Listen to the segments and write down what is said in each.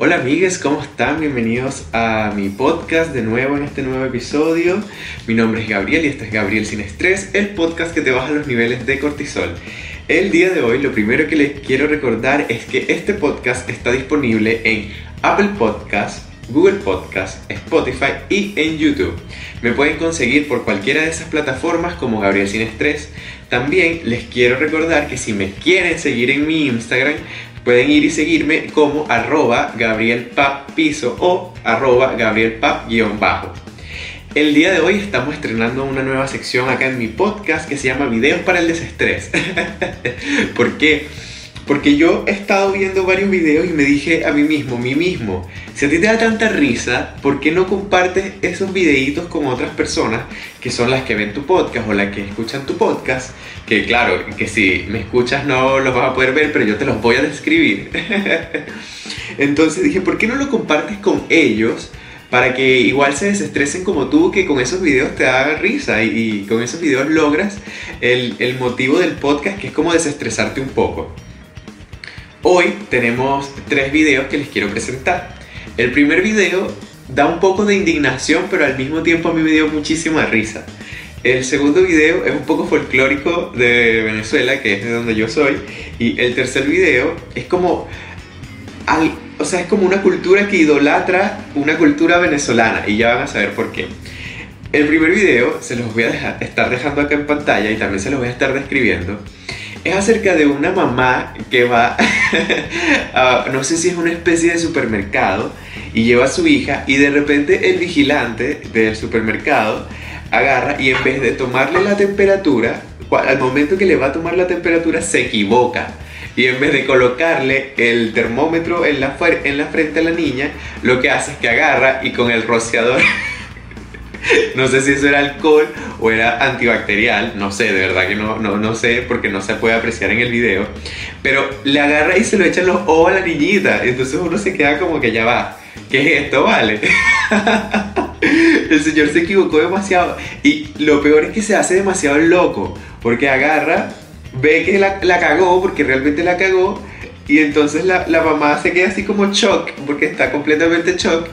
Hola amigues, ¿cómo están? Bienvenidos a mi podcast de nuevo en este nuevo episodio. Mi nombre es Gabriel y este es Gabriel Sin Estrés, el podcast que te baja los niveles de cortisol. El día de hoy lo primero que les quiero recordar es que este podcast está disponible en Apple Podcast, Google Podcast, Spotify y en YouTube. Me pueden conseguir por cualquiera de esas plataformas como Gabriel Sin Estrés. También les quiero recordar que si me quieren seguir en mi Instagram, pueden ir y seguirme como arroba gabrielpap-piso o arroba gabrielpap-bajo. El día de hoy estamos estrenando una nueva sección acá en mi podcast que se llama Videos para el Desestrés. ¿Por qué? Porque yo he estado viendo varios videos y me dije a mí mismo, mí mismo, si a ti te da tanta risa, ¿por qué no compartes esos videitos con otras personas que son las que ven tu podcast o las que escuchan tu podcast? Que claro, que si me escuchas no los vas a poder ver, pero yo te los voy a describir. Entonces dije, ¿por qué no lo compartes con ellos? Para que igual se desestresen como tú, que con esos videos te hagan risa y, con esos videos logras el, el motivo del podcast, que es como desestresarte un poco. Hoy tenemos tres videos que les quiero presentar. El primer video da un poco de indignación, pero al mismo tiempo a mí me dio muchísima risa. El segundo video es un poco folclórico de Venezuela, que es de donde yo soy. Y el tercer video es como... o sea, es como una cultura que idolatra una cultura venezolana. Y ya van a saber por qué. El primer video se los voy a estar dejando acá en pantalla y también se los voy a estar describiendo es acerca de una mamá que va a, no sé si es una especie de supermercado y lleva a su hija y de repente el vigilante del supermercado agarra y en vez de tomarle la temperatura, al momento que le va a tomar la temperatura se equivoca. Y en vez de colocarle el termómetro en la, en la frente a la niña, lo que hace es que agarra y con el rociador no sé si eso era alcohol o era antibacterial, no sé, de verdad que no, no, no sé porque no se puede apreciar en el video. Pero le agarra y se lo echa en los ojos a la niñita. Entonces uno se queda como que ya va. ¿Qué es esto? Vale. el señor se equivocó demasiado. Y lo peor es que se hace demasiado loco. Porque agarra, ve que la, la cagó, porque realmente la cagó. Y entonces la, la mamá se queda así como shock, porque está completamente shock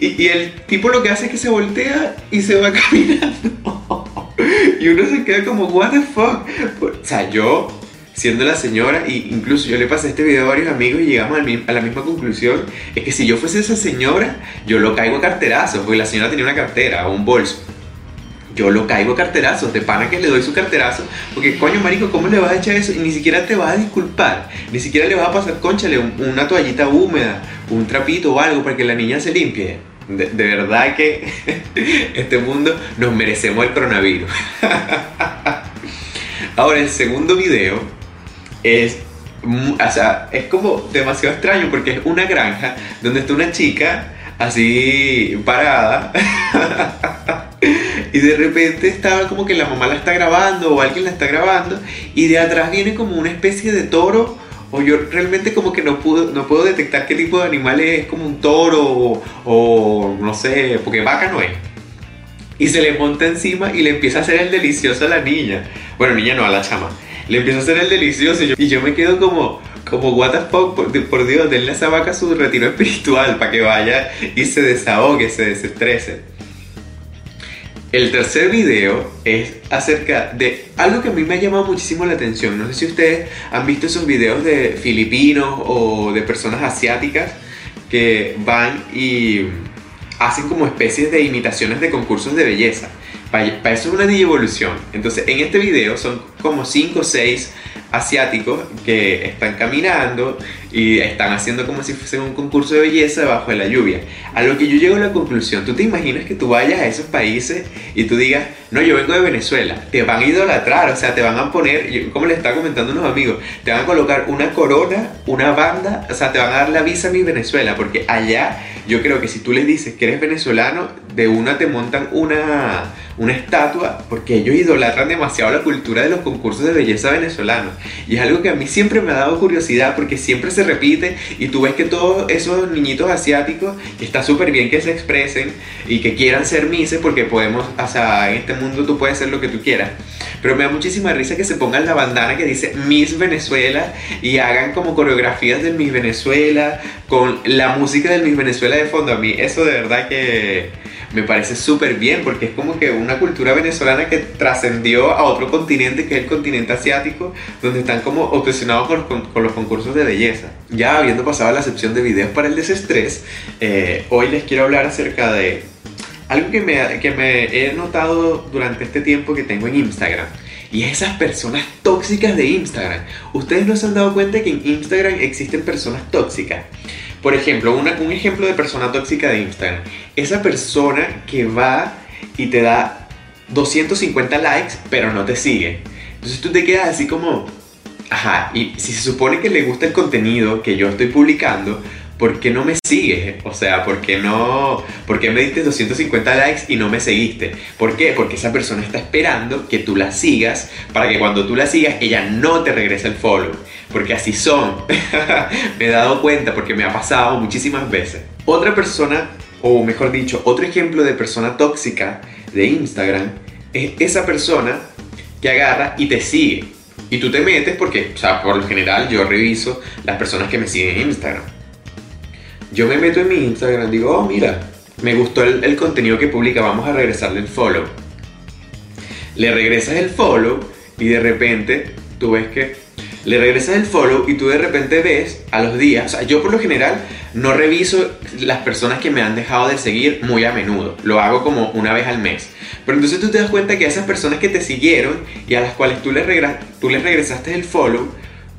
y, el tipo lo que hace es que se voltea y se va caminando. y uno se queda como, what the fuck. O sea, yo, siendo la señora, e incluso yo le pasé este video a varios amigos y llegamos a la misma conclusión, es que si yo fuese esa señora, yo lo caigo a carterazos, porque la señora tenía una cartera o un bolso. Yo lo caigo a carterazos, de pana que le doy su carterazo, porque coño marico, ¿cómo le vas a echar eso? Y ni siquiera te vas a disculpar, ni siquiera le vas a pasar, conchale, una toallita húmeda, un trapito o algo para que la niña se limpie de, verdad que este mundo nos merecemos el coronavirus. Ahora, el segundo video es, o sea, es como demasiado extraño porque es una granja donde está una chica así parada y de repente estaba como que la mamá la está grabando o alguien la está grabando y de atrás viene como una especie de toro o yo realmente como que no puedo, no puedo detectar qué tipo de animal es como un toro o, no sé, porque vaca no es. Y se le monta encima y le empieza a hacer el delicioso a la niña. Bueno, niña no, a la chama. Le empieza a hacer el delicioso y yo, me quedo como, como what the fuck, por, por Dios, denle a esa vaca su retiro espiritual para que vaya y se desahogue, se desestrese. El tercer video es acerca de algo que a mí me ha llamado muchísimo la atención. No sé si ustedes han visto esos videos de filipinos o de personas asiáticas que van y hacen como especies de imitaciones de concursos de belleza. Para, eso es una evolución. Entonces, en este video son como 5 o 6 asiáticos que están caminando y están haciendo como si fuese un concurso de belleza debajo de la lluvia. A lo que yo llego a la conclusión, tú te imaginas que tú vayas a esos países y tú digas, no, yo vengo de Venezuela, te van a idolatrar, o sea, te van a poner, como le está comentando unos amigos, te van a colocar una corona, una banda, o sea, te van a dar la visa a mi Venezuela, porque allá yo creo que si tú les dices que eres venezolano, de una te montan una, una estatua, porque ellos idolatran demasiado la cultura de los concursos de belleza venezolanos. Y es algo que a mí siempre me ha dado curiosidad, porque siempre se repite y tú ves que todos esos niñitos asiáticos, está súper bien que se expresen y que quieran ser mises, porque podemos, o sea, en este mundo tú puedes ser lo que tú quieras. pero me da muchísima risa que se pongan la bandana que dice Miss Venezuela y hagan como coreografías del Miss Venezuela con la música del Miss Venezuela de fondo. A mí eso de verdad que me parece súper bien porque es como que una cultura venezolana que trascendió a otro continente que es el continente asiático, donde están como obsesionados con, con, los concursos de belleza. Ya habiendo pasado la sección de videos para el desestrés, eh, hoy les quiero hablar acerca de algo que me, que me he notado durante este tiempo que tengo en Instagram. Y esas personas tóxicas de Instagram. Ustedes no se han dado cuenta que en Instagram existen personas tóxicas. Por ejemplo, un ejemplo de persona tóxica de Instagram. Esa persona que va y te da 250 likes, pero no te sigue. Entonces tú te quedas así como, ajá, y si se supone que le gusta el contenido que yo estoy publicando, ¿por qué no me sigues? O sea, ¿por qué no? ¿Por qué me diste 250 likes y no me seguiste? ¿Por qué? Porque esa persona está esperando que tú la sigas para que cuando tú la sigas ella no te regrese el follow. Porque así son. me he dado cuenta porque me ha pasado muchísimas veces. Otra persona, o mejor dicho, otro ejemplo de persona tóxica de Instagram es esa persona que agarra y te sigue. Y tú te metes porque, o sea, por lo general yo reviso las personas que me siguen en Instagram yo me meto en mi Instagram, digo, oh, mira, me gustó el, contenido que publica, vamos a regresarle el follow. Le regresas el follow y de repente tú ves que le regresas el follow y tú de repente ves a los días, o sea, yo por lo general no reviso las personas que me han dejado de seguir muy a menudo, lo hago como una vez al mes. Pero entonces tú te das cuenta que esas personas que te siguieron y a las cuales tú les, tú les regresaste el follow,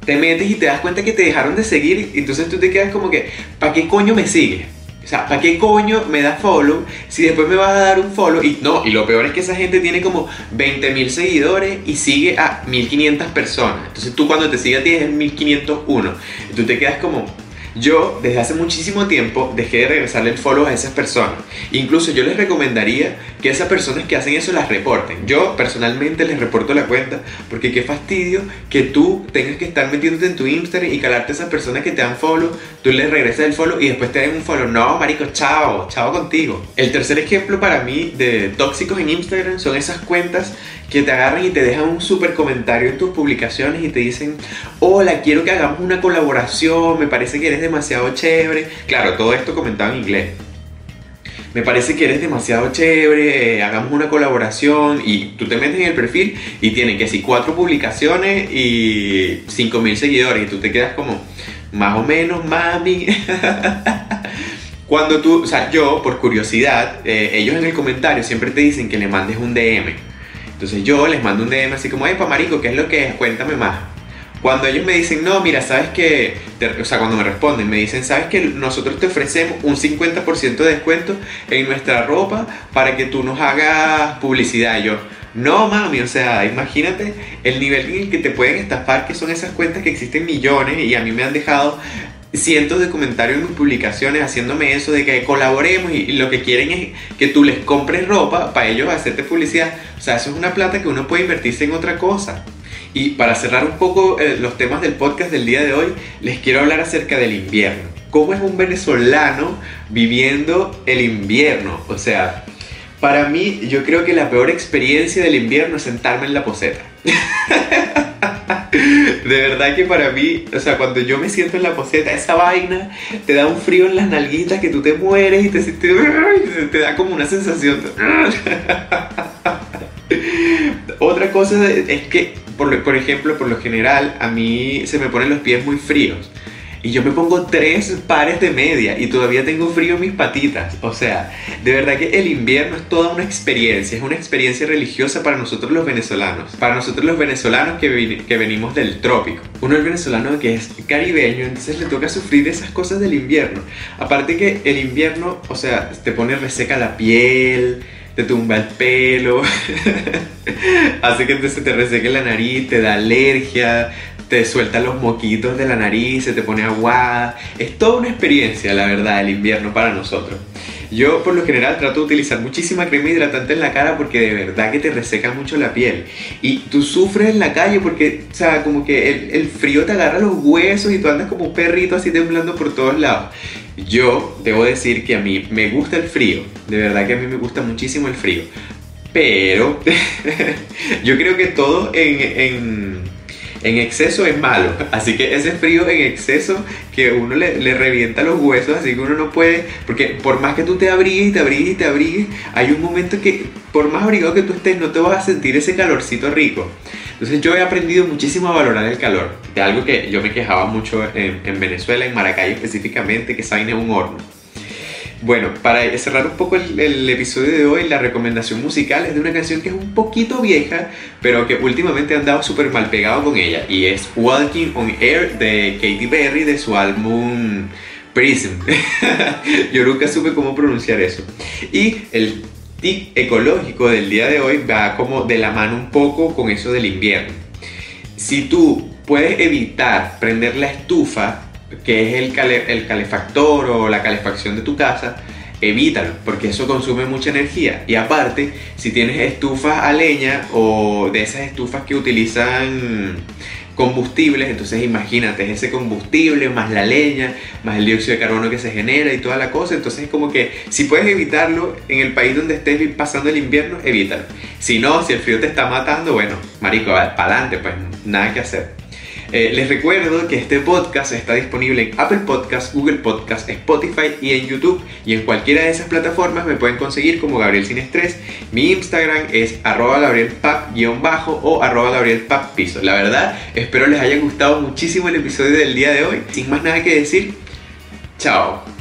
te metes y te das cuenta que te dejaron de seguir y entonces tú te quedas como que, ¿para qué coño me sigues? O sea, ¿para qué coño me da follow si después me vas a dar un follow? Y no, y lo peor es que esa gente tiene como 20.000 seguidores y sigue a 1.500 personas. Entonces tú cuando te sigas tienes 1.501. Y tú te quedas como, yo, desde hace muchísimo tiempo, dejé de regresarle el follow a esas personas. Incluso yo les recomendaría que esas personas que hacen eso las reporten. Yo personalmente les reporto la cuenta porque qué fastidio que tú tengas que estar metiéndote en tu Instagram y calarte a esas personas que te dan follow, tú les regresas el follow y después te dan un follow. No, marico, chao, chao contigo. El tercer ejemplo para mí de tóxicos en Instagram son esas cuentas que te agarran y te dejan un super comentario en tus publicaciones y te dicen, hola, quiero que hagamos una colaboración, me parece que eres demasiado chévere. Claro, todo esto comentado en inglés. Me parece que eres demasiado chévere, eh, hagamos una colaboración y tú te metes en el perfil y tienen que si cuatro publicaciones y mil seguidores y tú te quedas como, más o menos, mami. Cuando tú, o sea, yo por curiosidad, eh, ellos en el comentario siempre te dicen que le mandes un DM. Entonces yo les mando un DM así como, pa marico, ¿qué es lo que es? Cuéntame más. Cuando ellos me dicen, no, mira, sabes que, o sea, cuando me responden, me dicen, sabes que nosotros te ofrecemos un 50% de descuento en nuestra ropa para que tú nos hagas publicidad. Y yo, no, mami, o sea, imagínate el nivel en el que te pueden estafar, que son esas cuentas que existen millones y a mí me han dejado cientos de comentarios en mis publicaciones haciéndome eso de que colaboremos y, lo que quieren es que tú les compres ropa para ellos hacerte publicidad. O sea, eso es una plata que uno puede invertirse en otra cosa. Y para cerrar un poco eh, los temas del podcast del día de hoy, les quiero hablar acerca del invierno. ¿Cómo es un venezolano viviendo el invierno? O sea, para mí yo creo que la peor experiencia del invierno es sentarme en la poseta. De verdad que para mí, o sea, cuando yo me siento en la poseta, esa vaina te da un frío en las nalguitas que tú te mueres y te, te, da como una sensación. Otra cosa es que, por, por ejemplo, por lo general, a mí se me ponen los pies muy fríos. Y yo me pongo tres pares de media y todavía tengo frío en mis patitas. O sea, de verdad que el invierno es toda una experiencia, es una experiencia religiosa para nosotros los venezolanos. Para nosotros los venezolanos que, que venimos del trópico. Uno es venezolano que es caribeño, entonces le toca sufrir esas cosas del invierno. Aparte que el invierno, o sea, te pone reseca la piel te tumba el pelo, hace que se te reseque la nariz, te da alergia, te suelta los moquitos de la nariz, se te pone aguada. Es toda una experiencia, la verdad, el invierno para nosotros. Yo por lo general trato de utilizar muchísima crema hidratante en la cara porque de verdad que te reseca mucho la piel. Y tú sufres en la calle porque, o sea, como que el, frío te agarra los huesos y tú andas como un perrito así temblando por todos lados. Yo debo decir que a mí me gusta el frío, de verdad que a mí me gusta muchísimo el frío. Pero yo creo que todo en, exceso es malo. Así que ese frío en exceso que uno le, le, revienta los huesos, así que uno no puede, porque por más que tú te abrigues y te abrigues y te abrigues, hay un momento que por más abrigado que tú estés, no te vas a sentir ese calorcito rico. Entonces yo he aprendido muchísimo a valorar el calor, de algo que yo me quejaba mucho en, en Venezuela, en Maracay específicamente, que saben un horno. Bueno, para cerrar un poco el, episodio de hoy, la recomendación musical es de una canción que es un poquito vieja, pero que últimamente han dado súper mal pegado con ella, y es Walking on Air de Katy Perry de su álbum Prism. Yo nunca supe cómo pronunciar eso. Y el tip ecológico del día de hoy va como de la mano un poco con eso del invierno. Si tú puedes evitar prender la estufa que es el, el calefactor o la calefacción de tu casa, evítalo, porque eso consume mucha energía. Y aparte, si tienes estufas a leña o de esas estufas que utilizan combustibles, entonces imagínate ese combustible más la leña, más el dióxido de carbono que se genera y toda la cosa, entonces es como que si puedes evitarlo en el país donde estés pasando el invierno, evítalo. Si no, si el frío te está matando, bueno, marico, para adelante, pues nada que hacer. Eh, les recuerdo que este podcast está disponible en Apple Podcast, Google Podcast, Spotify y en YouTube. Y en cualquiera de esas plataformas me pueden conseguir como Gabriel Sin Estrés. Mi Instagram es arroba gabrielpap-bajo o gabrielpap-piso. La verdad, espero les haya gustado muchísimo el episodio del día de hoy. Sin más nada que decir, chao.